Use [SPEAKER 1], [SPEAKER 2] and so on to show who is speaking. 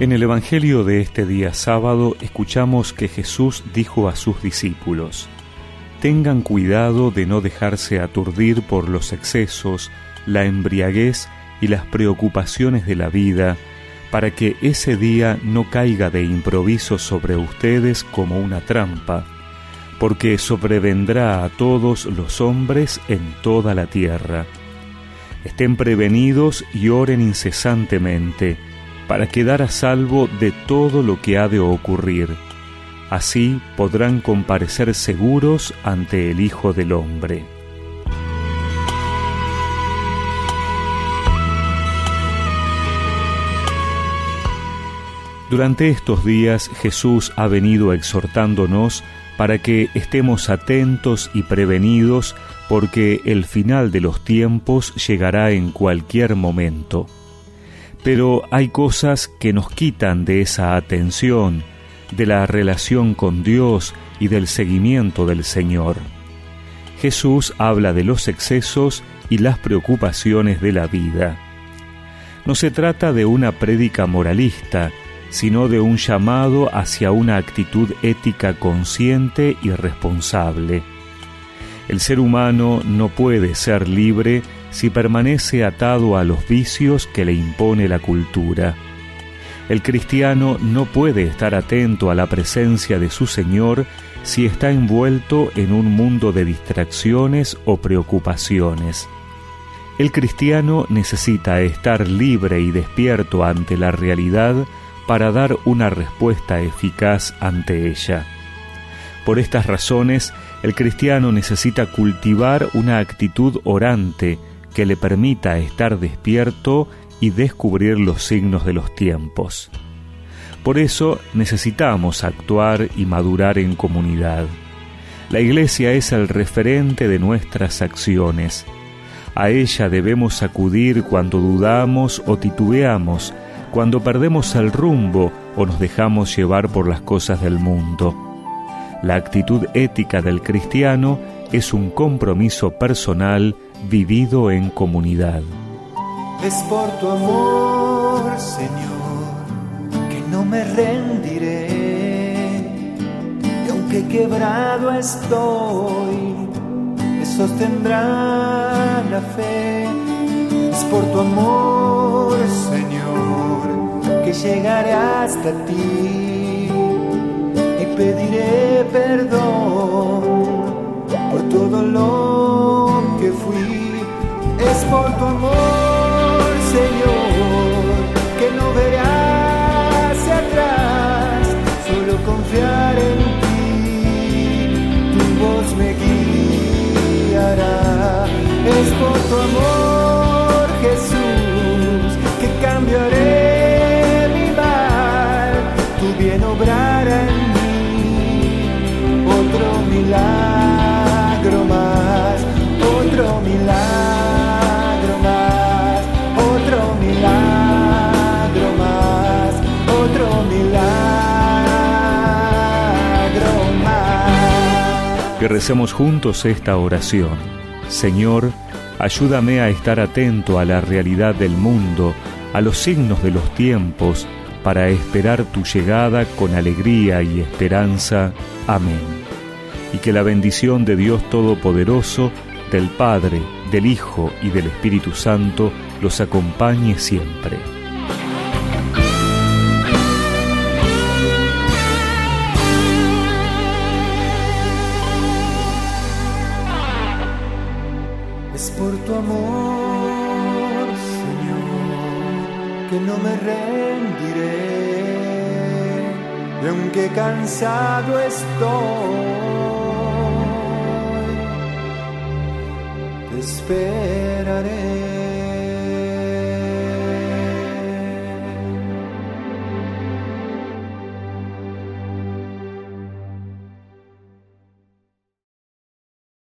[SPEAKER 1] En el Evangelio de este día sábado escuchamos que Jesús dijo a sus discípulos, Tengan cuidado de no dejarse aturdir por los excesos, la embriaguez y las preocupaciones de la vida, para que ese día no caiga de improviso sobre ustedes como una trampa, porque sobrevendrá a todos los hombres en toda la tierra. Estén prevenidos y oren incesantemente, para quedar a salvo de todo lo que ha de ocurrir. Así podrán comparecer seguros ante el Hijo del Hombre. Durante estos días Jesús ha venido exhortándonos para que estemos atentos y prevenidos porque el final de los tiempos llegará en cualquier momento pero hay cosas que nos quitan de esa atención, de la relación con Dios y del seguimiento del Señor. Jesús habla de los excesos y las preocupaciones de la vida. No se trata de una prédica moralista, sino de un llamado hacia una actitud ética consciente y responsable. El ser humano no puede ser libre si permanece atado a los vicios que le impone la cultura. El cristiano no puede estar atento a la presencia de su Señor si está envuelto en un mundo de distracciones o preocupaciones. El cristiano necesita estar libre y despierto ante la realidad para dar una respuesta eficaz ante ella. Por estas razones, el cristiano necesita cultivar una actitud orante, que le permita estar despierto y descubrir los signos de los tiempos. Por eso necesitamos actuar y madurar en comunidad. La Iglesia es el referente de nuestras acciones. A ella debemos acudir cuando dudamos o titubeamos, cuando perdemos el rumbo o nos dejamos llevar por las cosas del mundo. La actitud ética del cristiano es un compromiso personal vivido en comunidad.
[SPEAKER 2] Es por tu amor, Señor, que no me rendiré. Y aunque quebrado estoy, me sostendrá la fe. Es por tu amor, Señor, que llegaré hasta ti y pediré perdón Jesús, que cambiaré mi mal, tu bien obrará en mí, otro milagro.
[SPEAKER 1] que recemos juntos esta oración. Señor, ayúdame a estar atento a la realidad del mundo, a los signos de los tiempos, para esperar tu llegada con alegría y esperanza. Amén. Y que la bendición de Dios Todopoderoso, del Padre, del Hijo y del Espíritu Santo los acompañe siempre.
[SPEAKER 2] No me rendiré. Y aunque cansado estoy, te esperaré.